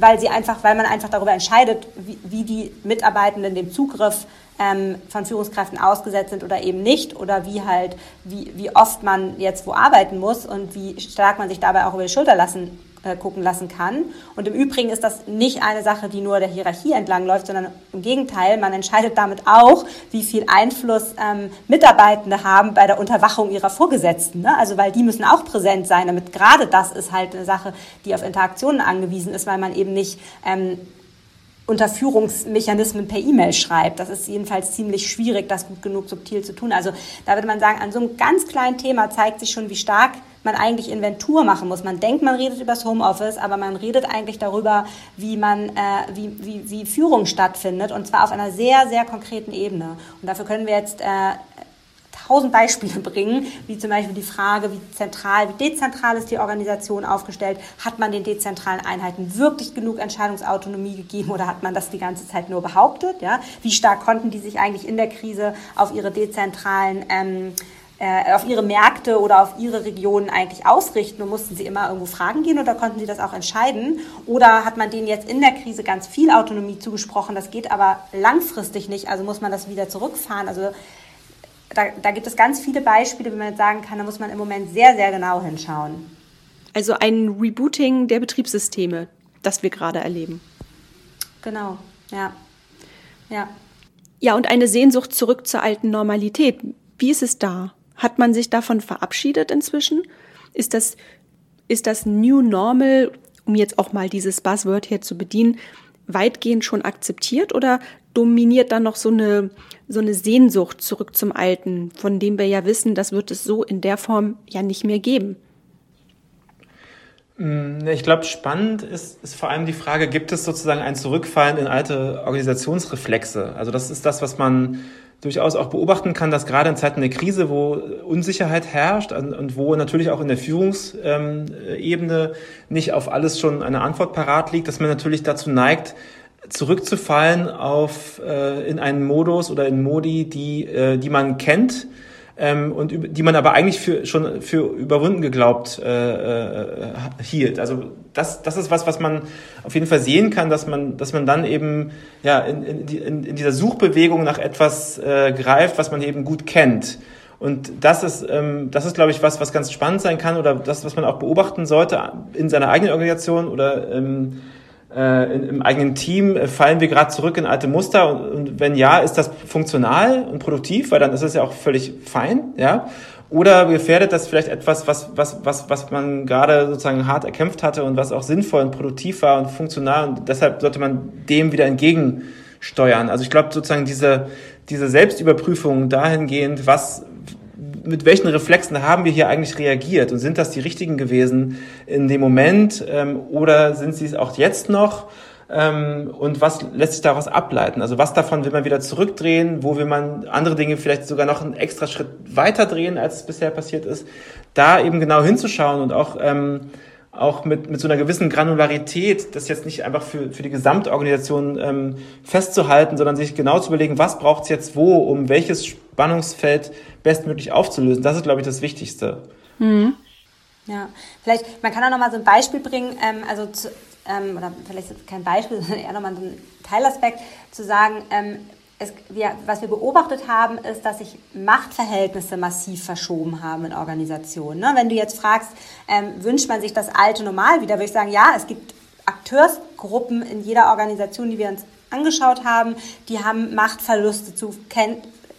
weil sie einfach, weil man einfach darüber entscheidet, wie, wie die Mitarbeitenden dem Zugriff ähm, von Führungskräften ausgesetzt sind oder eben nicht oder wie halt, wie, wie oft man jetzt wo arbeiten muss und wie stark man sich dabei auch über die Schulter lassen gucken lassen kann. Und im Übrigen ist das nicht eine Sache, die nur der Hierarchie entlang läuft, sondern im Gegenteil, man entscheidet damit auch, wie viel Einfluss ähm, Mitarbeitende haben bei der Unterwachung ihrer Vorgesetzten. Ne? Also weil die müssen auch präsent sein, damit gerade das ist halt eine Sache, die auf Interaktionen angewiesen ist, weil man eben nicht ähm, Unterführungsmechanismen per E-Mail schreibt. Das ist jedenfalls ziemlich schwierig, das gut genug subtil zu tun. Also da würde man sagen, an so einem ganz kleinen Thema zeigt sich schon, wie stark man eigentlich Inventur machen muss. Man denkt, man redet über das Homeoffice, aber man redet eigentlich darüber, wie man, äh, wie, wie, wie Führung stattfindet und zwar auf einer sehr, sehr konkreten Ebene. Und dafür können wir jetzt äh, tausend Beispiele bringen, wie zum Beispiel die Frage, wie zentral, wie dezentral ist die Organisation aufgestellt? Hat man den dezentralen Einheiten wirklich genug Entscheidungsautonomie gegeben oder hat man das die ganze Zeit nur behauptet? Ja? Wie stark konnten die sich eigentlich in der Krise auf ihre dezentralen ähm, äh, auf ihre Märkte oder auf ihre Regionen eigentlich ausrichten und mussten sie immer irgendwo fragen gehen oder konnten sie das auch entscheiden? Oder hat man denen jetzt in der Krise ganz viel Autonomie zugesprochen? Das geht aber langfristig nicht, also muss man das wieder zurückfahren. Also da, da gibt es ganz viele Beispiele, wie man jetzt sagen kann, da muss man im Moment sehr, sehr genau hinschauen.
Also ein Rebooting der Betriebssysteme, das wir gerade erleben.
Genau, ja. Ja.
Ja, und eine Sehnsucht zurück zur alten Normalität. Wie ist es da? Hat man sich davon verabschiedet inzwischen? Ist das, ist das New Normal, um jetzt auch mal dieses Buzzword hier zu bedienen, weitgehend schon akzeptiert oder dominiert dann noch so eine, so eine Sehnsucht zurück zum Alten, von dem wir ja wissen, das wird es so in der Form ja nicht mehr geben?
Mm, ich glaube, spannend ist, ist vor allem die Frage, gibt es sozusagen ein Zurückfallen in alte Organisationsreflexe? Also das ist das, was man durchaus auch beobachten kann, dass gerade in Zeiten der Krise, wo Unsicherheit herrscht und wo natürlich auch in der Führungsebene nicht auf alles schon eine Antwort parat liegt, dass man natürlich dazu neigt, zurückzufallen auf äh, in einen Modus oder in Modi, die äh, die man kennt ähm, und die man aber eigentlich für schon für überwunden geglaubt äh, äh, hielt. Also das das ist was, was man auf jeden Fall sehen kann, dass man dass man dann eben ja in, in, in, dieser Suchbewegung nach etwas äh, greift, was man eben gut kennt. Und das ist, ähm, das ist, glaube ich, was, was ganz spannend sein kann oder das, was man auch beobachten sollte in seiner eigenen Organisation oder ähm, äh, in, im eigenen Team? Äh, fallen wir gerade zurück in alte Muster? Und, und, wenn ja, ist das funktional und produktiv? Weil dann ist es ja auch völlig fein, ja. Oder gefährdet das vielleicht etwas, was, was, was, was man gerade sozusagen hart erkämpft hatte und was auch sinnvoll und produktiv war und funktional und deshalb sollte man dem wieder entgegensteuern. Also ich glaube sozusagen diese, diese Selbstüberprüfung dahingehend, was, mit welchen Reflexen haben wir hier eigentlich reagiert und sind das die richtigen gewesen in dem Moment ähm, oder sind sie es auch jetzt noch? Ähm, und was lässt sich daraus ableiten? Also was davon will man wieder zurückdrehen? Wo will man andere Dinge vielleicht sogar noch einen extra Schritt weiter drehen, als es bisher passiert ist? Da eben genau hinzuschauen und auch ähm, auch mit, mit so einer gewissen Granularität, das jetzt nicht einfach für, für die Gesamtorganisation ähm, festzuhalten, sondern sich genau zu überlegen, was braucht es jetzt wo, um welches Spannungsfeld bestmöglich aufzulösen. Das ist, glaube ich, das Wichtigste. Mhm.
Ja, vielleicht, man kann auch noch mal so ein Beispiel bringen, ähm, also zu, ähm, oder vielleicht kein Beispiel, sondern eher nochmal so ein Teilaspekt, zu sagen, ähm, es, wir, was wir beobachtet haben, ist, dass sich Machtverhältnisse massiv verschoben haben in Organisationen. Ne? Wenn du jetzt fragst, ähm, wünscht man sich das alte Normal wieder, würde ich sagen, ja, es gibt Akteursgruppen in jeder Organisation, die wir uns angeschaut haben, die haben Machtverluste zu,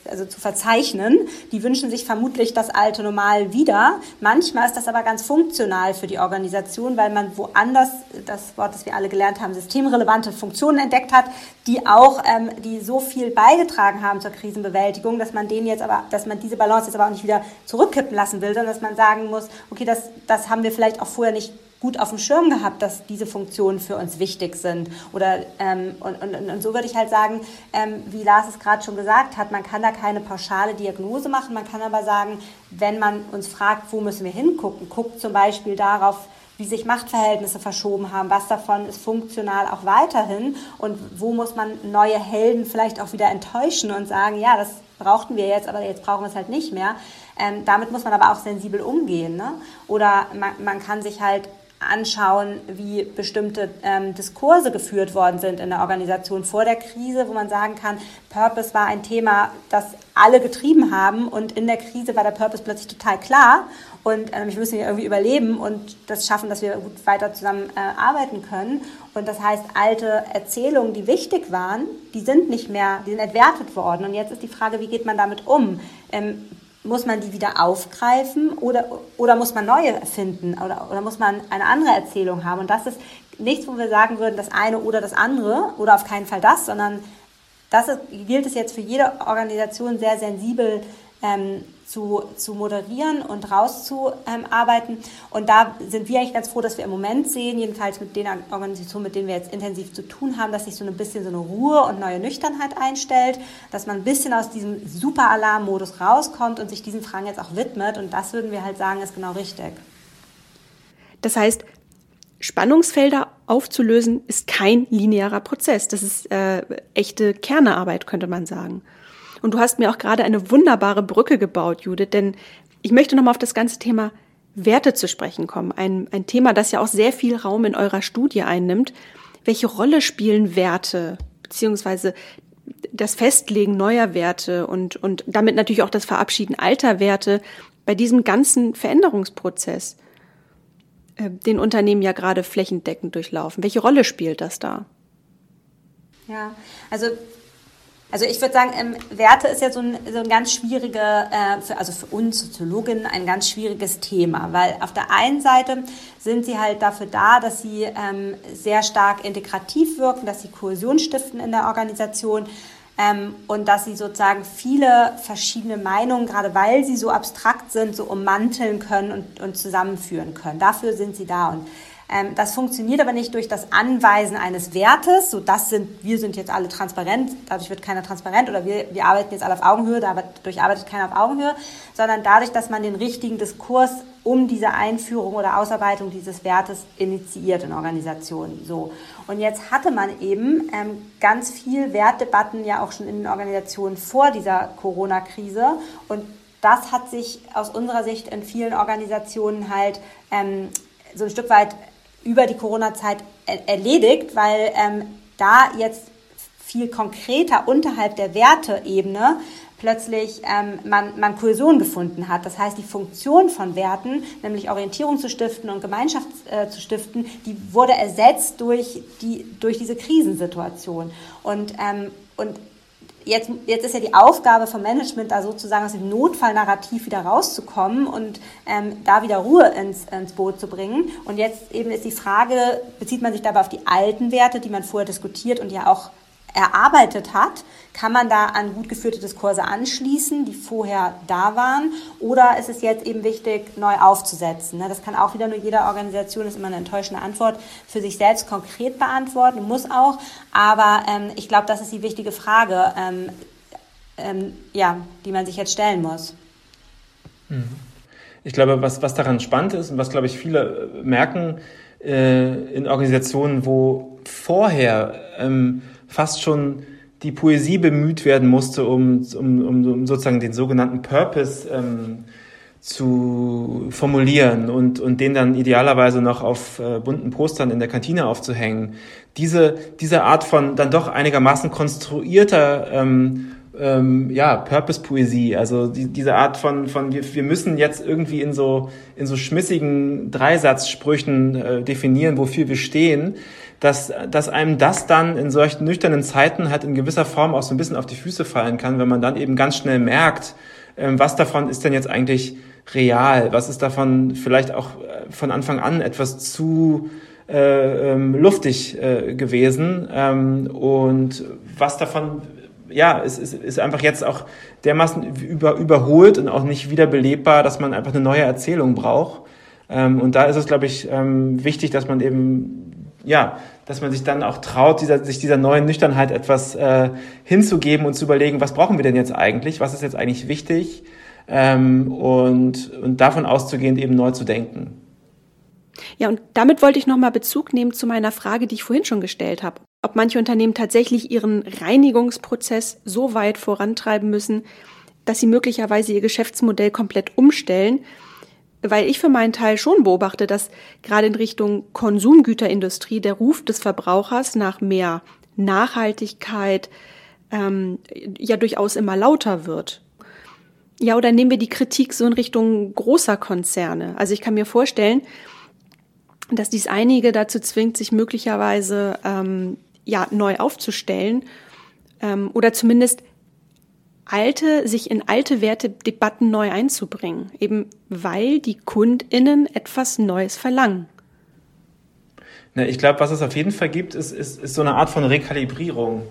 also zu verzeichnen. Die wünschen sich vermutlich das alte Normal wieder. Manchmal ist das aber ganz funktional für die Organisation, weil man woanders, das Wort, das wir alle gelernt haben, systemrelevante Funktionen entdeckt hat, die auch, ähm, die so viel beigetragen haben zur Krisenbewältigung, dass man denen jetzt aber, dass man diese Balance jetzt aber auch nicht wieder zurückkippen lassen will, sondern dass man sagen muss, okay, das, das haben wir vielleicht auch vorher nicht gut auf dem Schirm gehabt, dass diese Funktionen für uns wichtig sind. Oder ähm, und, und, und so würde ich halt sagen, ähm, wie Lars es gerade schon gesagt hat, man kann da keine pauschale Diagnose machen. Man kann aber sagen, wenn man uns fragt, wo müssen wir hingucken, guckt zum Beispiel darauf, wie sich Machtverhältnisse verschoben haben, was davon ist funktional auch weiterhin und wo muss man neue Helden vielleicht auch wieder enttäuschen und sagen, ja, das brauchten wir jetzt, aber jetzt brauchen wir es halt nicht mehr. Ähm, damit muss man aber auch sensibel umgehen. Ne? Oder man, man kann sich halt anschauen, wie bestimmte ähm, Diskurse geführt worden sind in der Organisation vor der Krise, wo man sagen kann, Purpose war ein Thema, das alle getrieben haben und in der Krise war der Purpose plötzlich total klar und ähm, ich müssen hier irgendwie überleben und das schaffen, dass wir gut weiter zusammen äh, arbeiten können. Und das heißt, alte Erzählungen, die wichtig waren, die sind nicht mehr, die sind entwertet worden. Und jetzt ist die Frage, wie geht man damit um? Ähm, muss man die wieder aufgreifen oder, oder muss man neue erfinden oder, oder muss man eine andere Erzählung haben? Und das ist nichts, wo wir sagen würden, das eine oder das andere oder auf keinen Fall das, sondern das ist, gilt es jetzt für jede Organisation sehr sensibel ähm, zu, zu moderieren und rauszuarbeiten. Ähm, und da sind wir eigentlich ganz froh, dass wir im Moment sehen, jedenfalls mit den Organisationen, mit denen wir jetzt intensiv zu tun haben, dass sich so ein bisschen so eine Ruhe und neue Nüchternheit einstellt, dass man ein bisschen aus diesem Super-Alarm-Modus rauskommt und sich diesen Fragen jetzt auch widmet. Und das würden wir halt sagen, ist genau richtig.
Das heißt, Spannungsfelder aufzulösen ist kein linearer Prozess. Das ist äh, echte Kernearbeit, könnte man sagen. Und du hast mir auch gerade eine wunderbare Brücke gebaut, Judith, denn ich möchte nochmal auf das ganze Thema Werte zu sprechen kommen. Ein, ein Thema, das ja auch sehr viel Raum in eurer Studie einnimmt. Welche Rolle spielen Werte, beziehungsweise das Festlegen neuer Werte und, und damit natürlich auch das Verabschieden alter Werte bei diesem ganzen Veränderungsprozess, äh, den Unternehmen ja gerade flächendeckend durchlaufen? Welche Rolle spielt das da?
Ja, also also ich würde sagen, ähm, Werte ist ja so ein, so ein ganz schwierige, äh, für, also für uns Soziologinnen ein ganz schwieriges Thema, weil auf der einen Seite sind sie halt dafür da, dass sie ähm, sehr stark integrativ wirken, dass sie Kohäsion stiften in der Organisation ähm, und dass sie sozusagen viele verschiedene Meinungen, gerade weil sie so abstrakt sind, so ummanteln können und, und zusammenführen können. Dafür sind sie da und das funktioniert aber nicht durch das Anweisen eines Wertes, so das sind, wir sind jetzt alle transparent, dadurch wird keiner transparent oder wir, wir arbeiten jetzt alle auf Augenhöhe, dadurch arbeitet keiner auf Augenhöhe, sondern dadurch, dass man den richtigen Diskurs um diese Einführung oder Ausarbeitung dieses Wertes initiiert in Organisationen. So. Und jetzt hatte man eben ähm, ganz viel Wertdebatten ja auch schon in den Organisationen vor dieser Corona-Krise. Und das hat sich aus unserer Sicht in vielen Organisationen halt ähm, so ein Stück weit über die Corona-Zeit erledigt, weil ähm, da jetzt viel konkreter unterhalb der Werteebene plötzlich ähm, man, man Kohäsion gefunden hat. Das heißt, die Funktion von Werten, nämlich Orientierung zu stiften und Gemeinschaft äh, zu stiften, die wurde ersetzt durch, die, durch diese Krisensituation. Und, ähm, und jetzt, jetzt ist ja die Aufgabe vom Management, da sozusagen aus dem Notfallnarrativ wieder rauszukommen und ähm, da wieder Ruhe ins, ins Boot zu bringen. Und jetzt eben ist die Frage, bezieht man sich dabei auf die alten Werte, die man vorher diskutiert und ja auch erarbeitet hat, kann man da an gut geführte Diskurse anschließen, die vorher da waren, oder ist es jetzt eben wichtig, neu aufzusetzen? Ne? Das kann auch wieder nur jede Organisation, ist immer eine enttäuschende Antwort, für sich selbst konkret beantworten, muss auch, aber ähm, ich glaube, das ist die wichtige Frage, ähm, ähm, ja, die man sich jetzt stellen muss.
Mhm. Ich glaube, was, was daran spannend ist und was, glaube ich, viele merken äh, in Organisationen, wo vorher ähm, fast schon die Poesie bemüht werden musste, um, um, um, sozusagen den sogenannten Purpose ähm, zu formulieren und, und den dann idealerweise noch auf äh, bunten Postern in der Kantine aufzuhängen. Diese, diese Art von dann doch einigermaßen konstruierter ähm, ähm, ja, Purpose-Poesie, also die, diese Art von, von wir, wir müssen jetzt irgendwie in so, in so schmissigen Dreisatzsprüchen äh, definieren, wofür wir stehen, dass, dass einem das dann in solchen nüchternen Zeiten halt in gewisser Form auch so ein bisschen auf die Füße fallen kann, wenn man dann eben ganz schnell merkt, ähm, was davon ist denn jetzt eigentlich real, was ist davon vielleicht auch äh, von Anfang an etwas zu äh, ähm, luftig äh, gewesen ähm, und was davon ja, es ist, ist einfach jetzt auch dermaßen über, überholt und auch nicht wieder belebbar, dass man einfach eine neue Erzählung braucht. Ähm, und da ist es, glaube ich, ähm, wichtig, dass man eben ja, dass man sich dann auch traut, dieser, sich dieser neuen Nüchternheit etwas äh, hinzugeben und zu überlegen, was brauchen wir denn jetzt eigentlich, was ist jetzt eigentlich wichtig ähm, und, und davon auszugehend eben neu zu denken.
Ja, und damit wollte ich nochmal Bezug nehmen zu meiner Frage, die ich vorhin schon gestellt habe. Ob manche Unternehmen tatsächlich ihren Reinigungsprozess so weit vorantreiben müssen, dass sie möglicherweise ihr Geschäftsmodell komplett umstellen weil ich für meinen Teil schon beobachte, dass gerade in Richtung Konsumgüterindustrie der Ruf des Verbrauchers nach mehr Nachhaltigkeit ähm, ja durchaus immer lauter wird. Ja, oder nehmen wir die Kritik so in Richtung großer Konzerne. Also ich kann mir vorstellen, dass dies einige dazu zwingt, sich möglicherweise ähm, ja neu aufzustellen ähm, oder zumindest alte, sich in alte Wertedebatten neu einzubringen, eben weil die KundInnen etwas Neues verlangen.
Na, ich glaube, was es auf jeden Fall gibt, ist, ist, ist so eine Art von Rekalibrierung.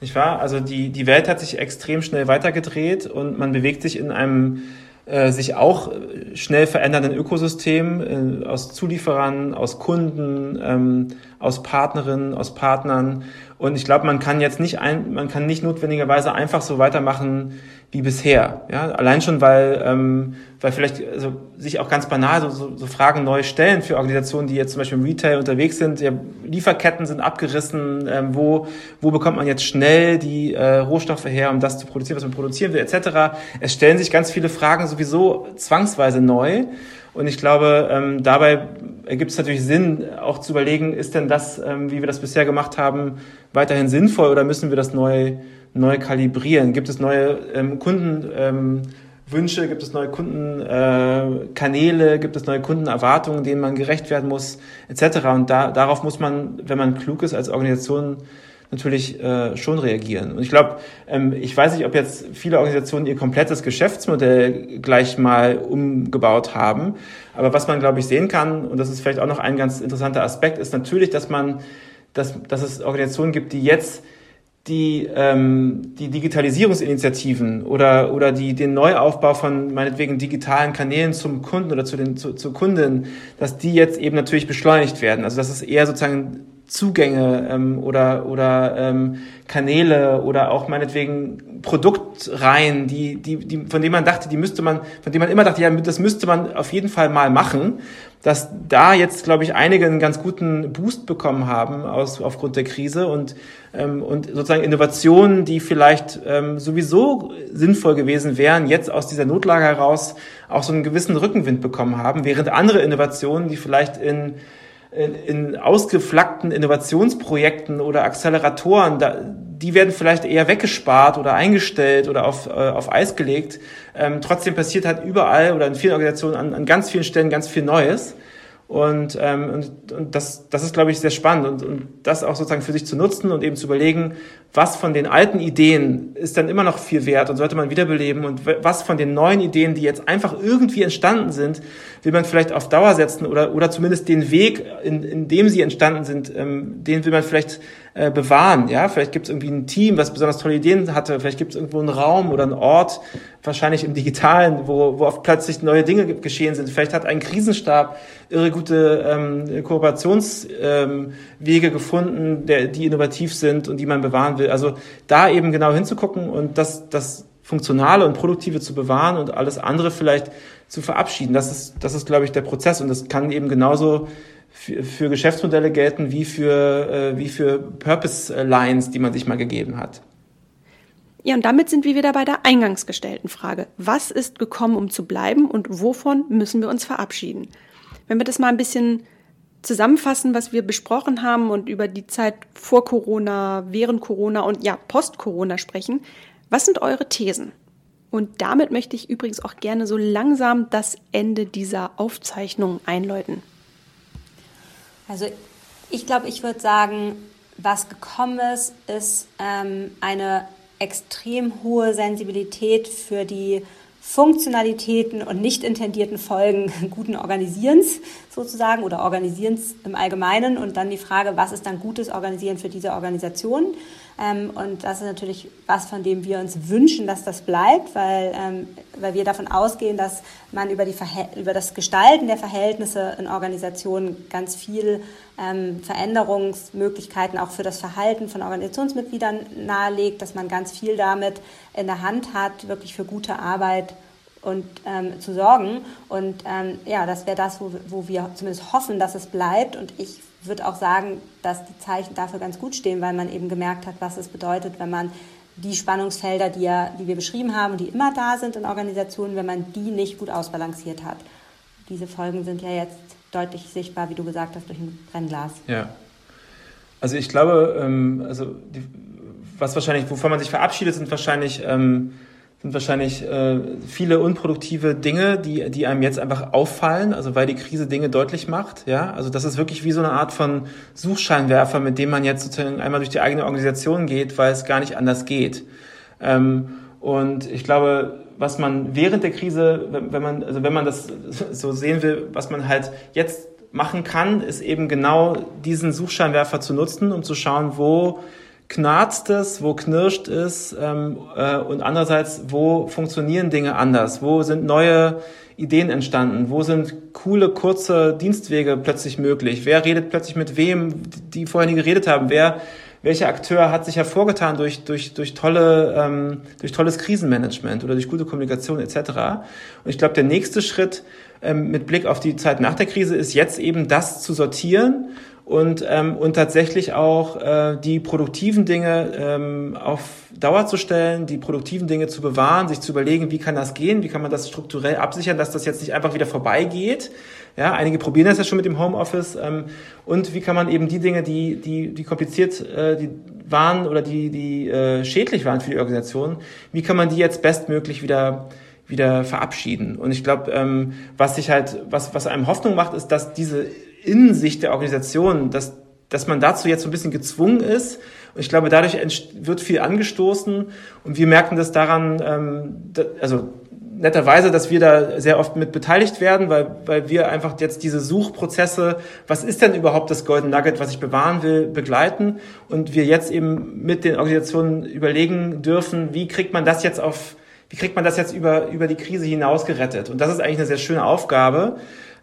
Nicht wahr? Also die, die Welt hat sich extrem schnell weitergedreht und man bewegt sich in einem äh, sich auch schnell verändernden Ökosystem äh, aus Zulieferern, aus Kunden, ähm, aus Partnerinnen, aus Partnern. Und ich glaube, man kann jetzt nicht ein, man kann nicht notwendigerweise einfach so weitermachen wie bisher. Ja, allein schon, weil, ähm, weil vielleicht also, sich auch ganz banal so, so, so Fragen neu stellen für Organisationen, die jetzt zum Beispiel im Retail unterwegs sind. Ja, Lieferketten sind abgerissen. Ähm, wo, wo bekommt man jetzt schnell die äh, Rohstoffe her, um das zu produzieren, was man produzieren will, etc. Es stellen sich ganz viele Fragen sowieso zwangsweise neu. Und ich glaube, ähm, dabei ergibt es natürlich Sinn, auch zu überlegen, ist denn das, ähm, wie wir das bisher gemacht haben, weiterhin sinnvoll oder müssen wir das neu, neu kalibrieren? Gibt es neue ähm, Kundenwünsche, ähm, gibt es neue Kundenkanäle, äh, gibt es neue Kundenerwartungen, denen man gerecht werden muss, etc. Und da, darauf muss man, wenn man klug ist als Organisation, natürlich äh, schon reagieren. Und ich glaube, ähm, ich weiß nicht, ob jetzt viele Organisationen ihr komplettes Geschäftsmodell gleich mal umgebaut haben. Aber was man, glaube ich, sehen kann, und das ist vielleicht auch noch ein ganz interessanter Aspekt, ist natürlich, dass man, dass, dass es Organisationen gibt, die jetzt die, ähm, die Digitalisierungsinitiativen oder, oder die, den Neuaufbau von meinetwegen digitalen Kanälen zum Kunden oder zu den, zu, zur Kundin, dass die jetzt eben natürlich beschleunigt werden. Also dass es eher sozusagen Zugänge ähm, oder, oder ähm, Kanäle oder auch meinetwegen Produktreihen, die, die, die, von denen man dachte, die müsste man, von denen man immer dachte, ja, das müsste man auf jeden Fall mal machen, dass da jetzt, glaube ich, einige einen ganz guten Boost bekommen haben aus, aufgrund der Krise und, ähm, und sozusagen Innovationen, die vielleicht ähm, sowieso sinnvoll gewesen wären, jetzt aus dieser Notlage heraus auch so einen gewissen Rückenwind bekommen haben, während andere Innovationen, die vielleicht in in, in ausgeflackten Innovationsprojekten oder Acceleratoren, da, die werden vielleicht eher weggespart oder eingestellt oder auf, äh, auf Eis gelegt. Ähm, trotzdem passiert halt überall oder in vielen Organisationen an, an ganz vielen Stellen ganz viel Neues. Und, ähm, und, und das, das ist, glaube ich, sehr spannend. Und, und das auch sozusagen für sich zu nutzen und eben zu überlegen, was von den alten Ideen ist dann immer noch viel wert und sollte man wiederbeleben und was von den neuen Ideen, die jetzt einfach irgendwie entstanden sind, will man vielleicht auf Dauer setzen oder, oder zumindest den Weg, in, in dem sie entstanden sind, ähm, den will man vielleicht äh, bewahren. Ja, vielleicht gibt es irgendwie ein Team, was besonders tolle Ideen hatte. Vielleicht gibt es irgendwo einen Raum oder einen Ort, wahrscheinlich im Digitalen, wo, wo oft plötzlich neue Dinge geschehen sind. Vielleicht hat ein Krisenstab irre gute ähm, Kooperationswege ähm, gefunden, der, die innovativ sind und die man bewahren will. Also da eben genau hinzugucken und das, das Funktionale und Produktive zu bewahren und alles andere vielleicht zu verabschieden. Das ist, das ist, glaube ich, der Prozess und das kann eben genauso für, für Geschäftsmodelle gelten wie für, äh, wie für Purpose Lines, die man sich mal gegeben hat.
Ja, und damit sind wir wieder bei der eingangs gestellten Frage. Was ist gekommen, um zu bleiben und wovon müssen wir uns verabschieden? Wenn wir das mal ein bisschen zusammenfassen, was wir besprochen haben und über die Zeit vor Corona, während Corona und ja, post-Corona sprechen, was sind eure Thesen? Und damit möchte ich übrigens auch gerne so langsam das Ende dieser Aufzeichnung einläuten.
Also ich glaube, ich würde sagen, was gekommen ist, ist ähm, eine extrem hohe Sensibilität für die Funktionalitäten und nicht intendierten Folgen guten Organisierens sozusagen oder Organisierens im Allgemeinen und dann die Frage, was ist dann gutes Organisieren für diese Organisation? Ähm, und das ist natürlich was, von dem wir uns wünschen, dass das bleibt, weil, ähm, weil wir davon ausgehen, dass man über, die über das Gestalten der Verhältnisse in Organisationen ganz viel ähm, Veränderungsmöglichkeiten auch für das Verhalten von Organisationsmitgliedern nahelegt, dass man ganz viel damit in der Hand hat, wirklich für gute Arbeit und ähm, zu sorgen. Und ähm, ja, das wäre das, wo, wo wir zumindest hoffen, dass es bleibt. Und ich würde auch sagen, dass die Zeichen dafür ganz gut stehen, weil man eben gemerkt hat, was es bedeutet, wenn man die Spannungsfelder, die, ja, die wir beschrieben haben, die immer da sind in Organisationen, wenn man die nicht gut ausbalanciert hat. Diese Folgen sind ja jetzt deutlich sichtbar, wie du gesagt hast, durch ein Brennglas.
Ja. Also ich glaube, ähm, also die, was wahrscheinlich, wovon man sich verabschiedet, sind wahrscheinlich ähm, sind wahrscheinlich äh, viele unproduktive Dinge, die, die einem jetzt einfach auffallen, also weil die Krise Dinge deutlich macht. Ja, also das ist wirklich wie so eine Art von Suchscheinwerfer, mit dem man jetzt sozusagen einmal durch die eigene Organisation geht, weil es gar nicht anders geht. Ähm, und ich glaube, was man während der Krise, wenn, man, also wenn man das so sehen will, was man halt jetzt machen kann, ist eben genau diesen Suchscheinwerfer zu nutzen, um zu schauen, wo knarzt es, wo knirscht es ähm, äh, und andererseits, wo funktionieren Dinge anders, wo sind neue Ideen entstanden, wo sind coole, kurze Dienstwege plötzlich möglich, wer redet plötzlich mit wem, die vorher nie geredet haben, wer welcher Akteur hat sich hervorgetan durch, durch, durch, tolle, ähm, durch tolles Krisenmanagement oder durch gute Kommunikation etc. Und ich glaube, der nächste Schritt ähm, mit Blick auf die Zeit nach der Krise ist jetzt eben das zu sortieren und, ähm, und tatsächlich auch äh, die produktiven Dinge ähm, auf Dauer zu stellen, die produktiven Dinge zu bewahren, sich zu überlegen, wie kann das gehen, wie kann man das strukturell absichern, dass das jetzt nicht einfach wieder vorbeigeht. Ja, einige probieren das ja schon mit dem Homeoffice. Ähm, und wie kann man eben die Dinge, die, die, die kompliziert äh, die waren oder die, die äh, schädlich waren für die Organisation, wie kann man die jetzt bestmöglich wieder wieder verabschieden. Und ich glaube, ähm, was sich halt, was, was einem Hoffnung macht, ist, dass diese Innensicht der Organisation, dass, dass man dazu jetzt so ein bisschen gezwungen ist. Und ich glaube, dadurch wird viel angestoßen und wir merken das daran, ähm, da, also netterweise, dass wir da sehr oft mit beteiligt werden, weil, weil wir einfach jetzt diese Suchprozesse, was ist denn überhaupt das Golden Nugget, was ich bewahren will, begleiten und wir jetzt eben mit den Organisationen überlegen dürfen, wie kriegt man das jetzt auf, wie kriegt man das jetzt über, über die Krise hinaus gerettet? Und das ist eigentlich eine sehr schöne Aufgabe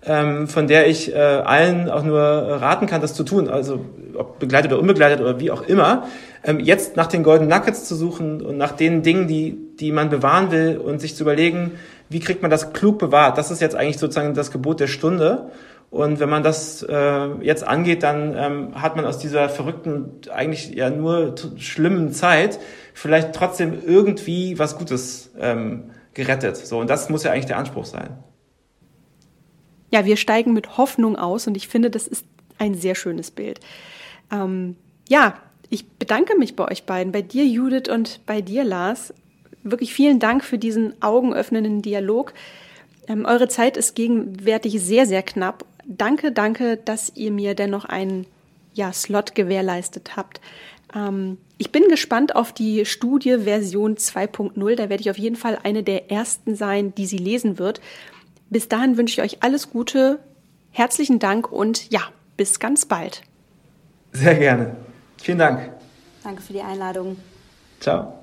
ähm, von der ich äh, allen auch nur raten kann, das zu tun, also ob begleitet oder unbegleitet oder wie auch immer, ähm, jetzt nach den Golden Nuggets zu suchen und nach den Dingen, die, die man bewahren will und sich zu überlegen, wie kriegt man das klug bewahrt. Das ist jetzt eigentlich sozusagen das Gebot der Stunde. Und wenn man das äh, jetzt angeht, dann ähm, hat man aus dieser verrückten, eigentlich ja nur schlimmen Zeit vielleicht trotzdem irgendwie was Gutes ähm, gerettet. So, und das muss ja eigentlich der Anspruch sein
ja, wir steigen mit Hoffnung aus und ich finde, das ist ein sehr schönes Bild. Ähm, ja, ich bedanke mich bei euch beiden, bei dir Judith und bei dir Lars. Wirklich vielen Dank für diesen augenöffnenden Dialog. Ähm, eure Zeit ist gegenwärtig sehr, sehr knapp. Danke, danke, dass ihr mir dennoch einen ja, Slot gewährleistet habt. Ähm, ich bin gespannt auf die Studie Version 2.0. Da werde ich auf jeden Fall eine der ersten sein, die sie lesen wird. Bis dahin wünsche ich euch alles Gute, herzlichen Dank und ja, bis ganz bald.
Sehr gerne. Vielen Dank.
Danke für die Einladung.
Ciao.